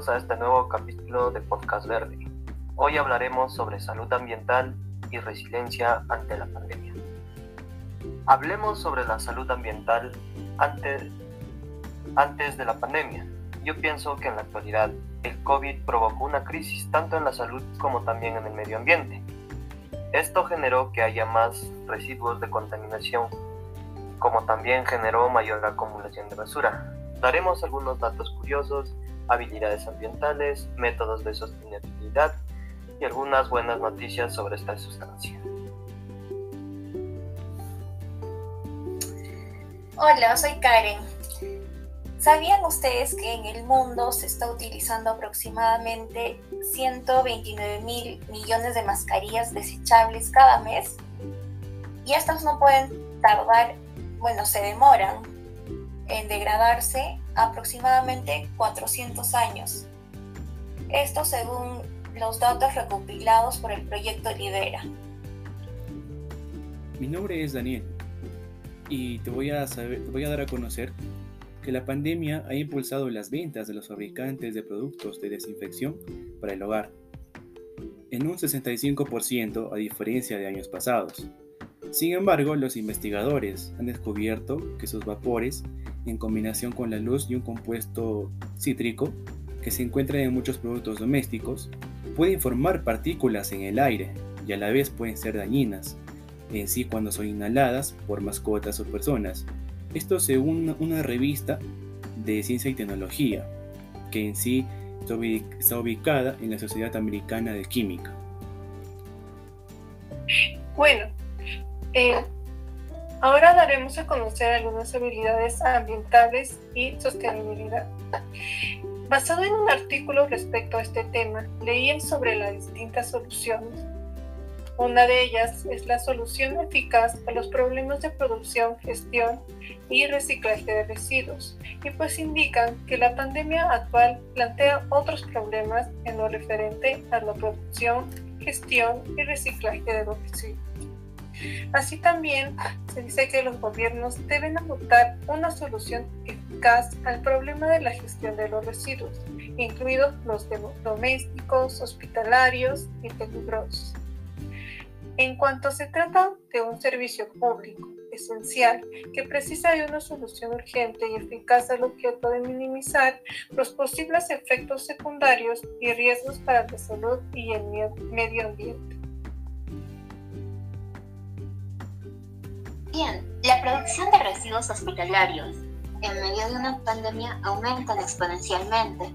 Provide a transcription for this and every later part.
Bienvenidos a este nuevo capítulo de Podcast Verde. Hoy hablaremos sobre salud ambiental y resiliencia ante la pandemia. Hablemos sobre la salud ambiental antes, antes de la pandemia. Yo pienso que en la actualidad el COVID provocó una crisis tanto en la salud como también en el medio ambiente. Esto generó que haya más residuos de contaminación como también generó mayor acumulación de basura. Daremos algunos datos curiosos, habilidades ambientales, métodos de sostenibilidad y algunas buenas noticias sobre esta sustancia. Hola, soy Karen. ¿Sabían ustedes que en el mundo se está utilizando aproximadamente 129 mil millones de mascarillas desechables cada mes? Y estas no pueden tardar bueno, se demoran en degradarse aproximadamente 400 años. Esto según los datos recopilados por el proyecto Libera. Mi nombre es Daniel y te voy a, voy a dar a conocer que la pandemia ha impulsado las ventas de los fabricantes de productos de desinfección para el hogar en un 65% a diferencia de años pasados. Sin embargo, los investigadores han descubierto que sus vapores, en combinación con la luz y un compuesto cítrico que se encuentra en muchos productos domésticos, pueden formar partículas en el aire y a la vez pueden ser dañinas en sí cuando son inhaladas por mascotas o personas. Esto según una revista de ciencia y tecnología, que en sí está ubicada en la Sociedad Americana de Química. Conocer algunas habilidades ambientales y sostenibilidad. Basado en un artículo respecto a este tema, leí sobre las distintas soluciones. Una de ellas es la solución eficaz a los problemas de producción, gestión y reciclaje de residuos, y pues indican que la pandemia actual plantea otros problemas en lo referente a la producción, gestión y reciclaje de los residuos. Así también se dice que los gobiernos deben adoptar una solución eficaz al problema de la gestión de los residuos, incluidos los domésticos, hospitalarios y peligrosos. En cuanto se trata de un servicio público esencial que precisa de una solución urgente y eficaz al objeto de minimizar los posibles efectos secundarios y riesgos para la salud y el medio ambiente. Bien, la producción de residuos hospitalarios en medio de una pandemia aumenta exponencialmente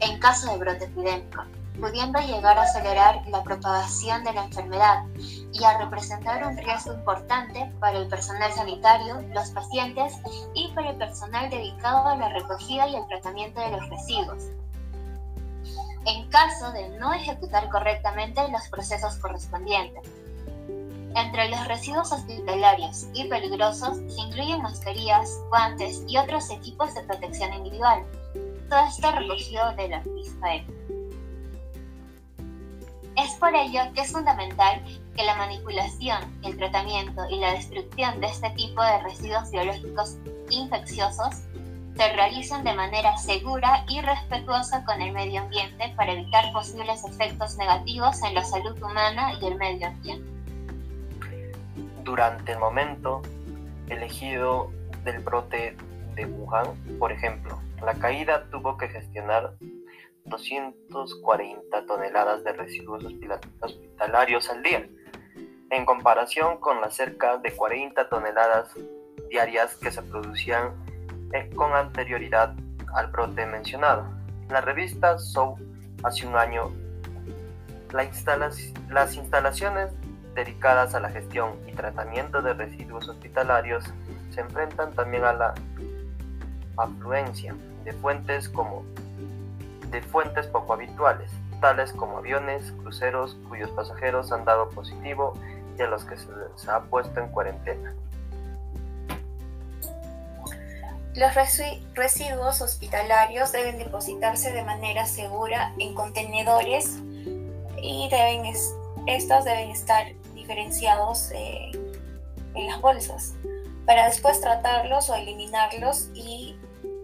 en caso de brote epidémico, pudiendo llegar a acelerar la propagación de la enfermedad y a representar un riesgo importante para el personal sanitario, los pacientes y para el personal dedicado a la recogida y el tratamiento de los residuos. En caso de no ejecutar correctamente los procesos correspondientes. Entre los residuos hospitalarios y peligrosos se incluyen mascarillas, guantes y otros equipos de protección individual. Todo esto recogido de la revista Es por ello que es fundamental que la manipulación, el tratamiento y la destrucción de este tipo de residuos biológicos infecciosos se realicen de manera segura y respetuosa con el medio ambiente para evitar posibles efectos negativos en la salud humana y el medio ambiente durante el momento elegido del brote de Wuhan, por ejemplo, la caída tuvo que gestionar 240 toneladas de residuos hospitalarios al día, en comparación con las cerca de 40 toneladas diarias que se producían eh, con anterioridad al brote mencionado. La revista Show hace un año las instalaciones dedicadas a la gestión y tratamiento de residuos hospitalarios se enfrentan también a la afluencia de fuentes como de fuentes poco habituales, tales como aviones, cruceros cuyos pasajeros han dado positivo y a los que se les ha puesto en cuarentena. Los residuos hospitalarios deben depositarse de manera segura en contenedores y deben estos deben estar diferenciados eh, en las bolsas para después tratarlos o eliminarlos y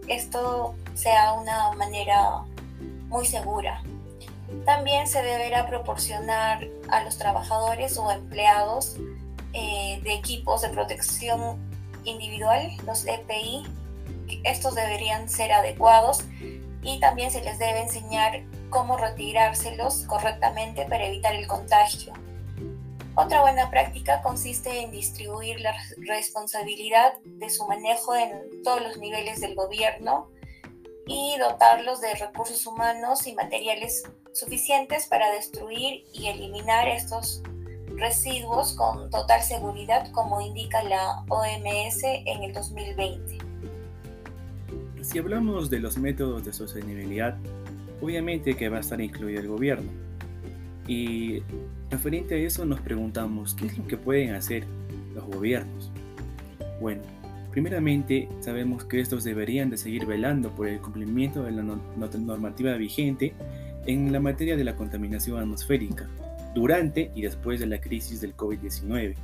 esto sea una manera muy segura. También se deberá proporcionar a los trabajadores o empleados eh, de equipos de protección individual, los EPI. Estos deberían ser adecuados y también se les debe enseñar cómo retirárselos correctamente para evitar el contagio. Otra buena práctica consiste en distribuir la responsabilidad de su manejo en todos los niveles del gobierno y dotarlos de recursos humanos y materiales suficientes para destruir y eliminar estos residuos con total seguridad como indica la OMS en el 2020. Si hablamos de los métodos de sostenibilidad, obviamente que va a estar incluido el gobierno. Y referente a eso nos preguntamos, ¿qué es lo que pueden hacer los gobiernos? Bueno, primeramente sabemos que estos deberían de seguir velando por el cumplimiento de la normativa vigente en la materia de la contaminación atmosférica, durante y después de la crisis del COVID-19.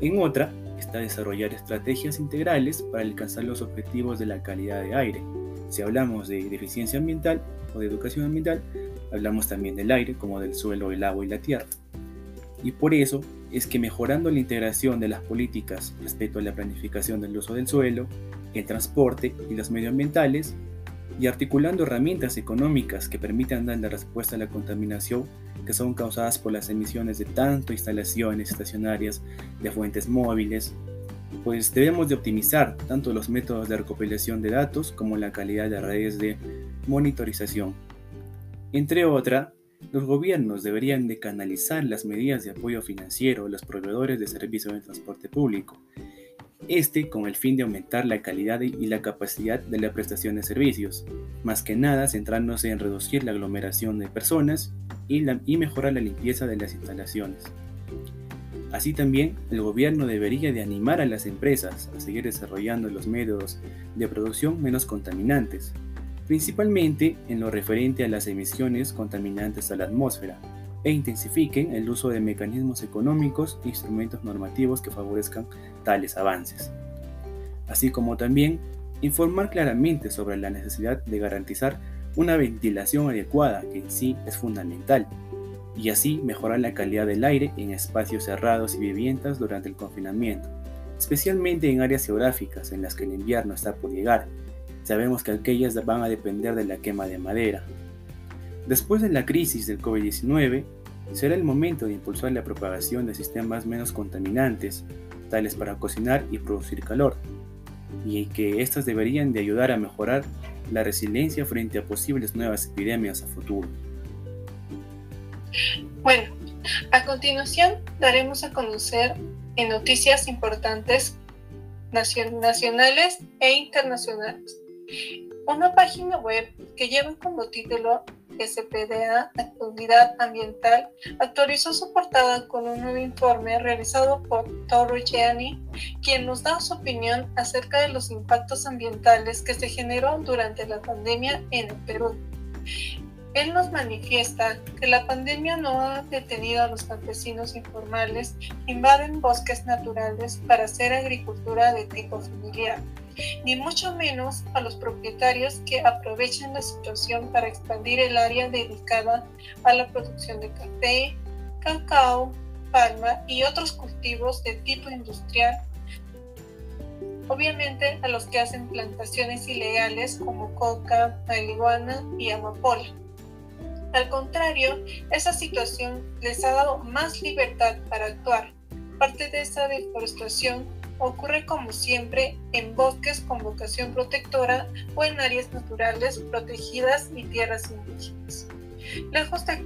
En otra está desarrollar estrategias integrales para alcanzar los objetivos de la calidad de aire. Si hablamos de deficiencia ambiental o de educación ambiental, hablamos también del aire como del suelo, el agua y la tierra. Y por eso es que mejorando la integración de las políticas respecto a la planificación del uso del suelo, el transporte y los medioambientales, y articulando herramientas económicas que permitan dar la respuesta a la contaminación que son causadas por las emisiones de tanto instalaciones estacionarias de fuentes móviles, pues debemos de optimizar tanto los métodos de recopilación de datos como la calidad de redes de monitorización. Entre otras, los gobiernos deberían de canalizar las medidas de apoyo financiero a los proveedores de servicios de transporte público, este con el fin de aumentar la calidad y la capacidad de la prestación de servicios, más que nada centrándose en reducir la aglomeración de personas y, mejorar la limpieza de las instalaciones. Así también, el gobierno debería de animar a las empresas a seguir desarrollando los métodos de producción menos contaminantes, principalmente en lo referente a las emisiones contaminantes a la atmósfera, e intensifiquen el uso de mecanismos económicos e instrumentos normativos que favorezcan tales avances. Así como también informar claramente sobre la necesidad de garantizar una ventilación adecuada que en sí es fundamental y así mejorar la calidad del aire en espacios cerrados y viviendas durante el confinamiento, especialmente en áreas geográficas en las que el invierno está por llegar. Sabemos que aquellas van a depender de la quema de madera, Después de la crisis del COVID-19, será el momento de impulsar la propagación de sistemas menos contaminantes, tales para cocinar y producir calor, y que éstas deberían de ayudar a mejorar la resiliencia frente a posibles nuevas epidemias a futuro. Bueno, a continuación daremos a conocer noticias importantes nacionales e internacionales. Una página web que lleva como título SPDA, Unidad Ambiental, actualizó su portada con un nuevo informe realizado por Toro Gianni, quien nos da su opinión acerca de los impactos ambientales que se generó durante la pandemia en el Perú. Él nos manifiesta que la pandemia no ha detenido a los campesinos informales que invaden bosques naturales para hacer agricultura de tipo familiar ni mucho menos a los propietarios que aprovechan la situación para expandir el área dedicada a la producción de café, cacao, palma y otros cultivos de tipo industrial. Obviamente a los que hacen plantaciones ilegales como coca, marihuana y amapola. Al contrario, esa situación les ha dado más libertad para actuar. Parte de esa deforestación ocurre como siempre en bosques con vocación protectora o en áreas naturales protegidas y tierras indígenas. Lejos de,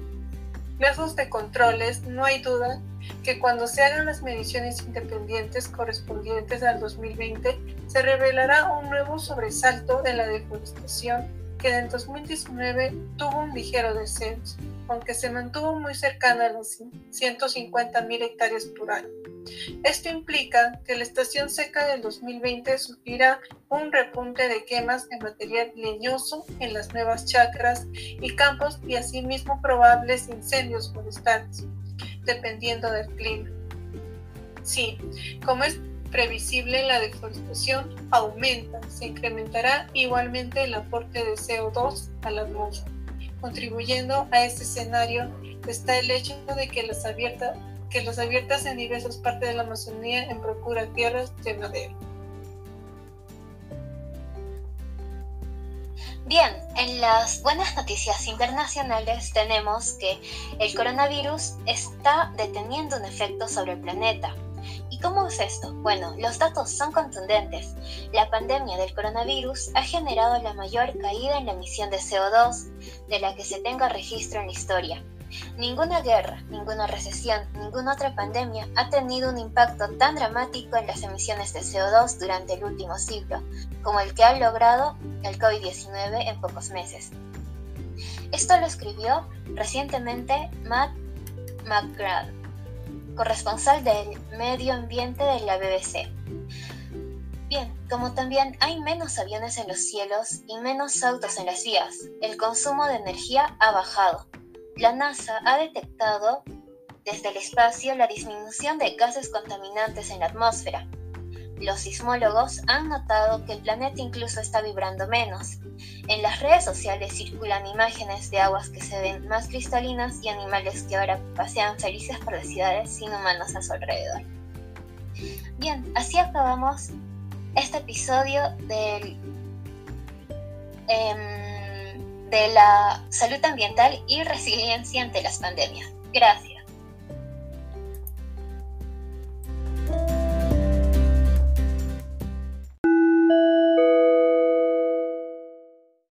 lejos de controles, no hay duda que cuando se hagan las mediciones independientes correspondientes al 2020, se revelará un nuevo sobresalto de la deforestación que en 2019 tuvo un ligero descenso, aunque se mantuvo muy cercana a las 150.000 hectáreas por año. Esto implica que la estación seca del 2020 sufrirá un repunte de quemas de material leñoso en las nuevas chacras y campos y asimismo probables incendios forestales, dependiendo del clima. Sí, como es previsible la deforestación aumenta, se incrementará igualmente el aporte de CO2 a la atmósfera. Contribuyendo a este escenario está el hecho de que las abiertas, que abiertas en diversas partes de la Amazonía en procura tierras de madera. Bien, en las buenas noticias internacionales tenemos que el coronavirus está deteniendo un efecto sobre el planeta. ¿Y cómo es esto? Bueno, los datos son contundentes. La pandemia del coronavirus ha generado la mayor caída en la emisión de CO2 de la que se tenga registro en la historia. Ninguna guerra, ninguna recesión, ninguna otra pandemia ha tenido un impacto tan dramático en las emisiones de CO2 durante el último siglo, como el que ha logrado el COVID-19 en pocos meses. Esto lo escribió recientemente Matt McGrath, corresponsal del medio ambiente de la BBC. Bien, como también hay menos aviones en los cielos y menos autos en las vías, el consumo de energía ha bajado, la NASA ha detectado desde el espacio la disminución de gases contaminantes en la atmósfera. Los sismólogos han notado que el planeta incluso está vibrando menos. En las redes sociales circulan imágenes de aguas que se ven más cristalinas y animales que ahora pasean felices por las ciudades sin humanos a su alrededor. Bien, así acabamos este episodio. Em, de la salud ambiental y resiliencia ante las pandemias. Gracias.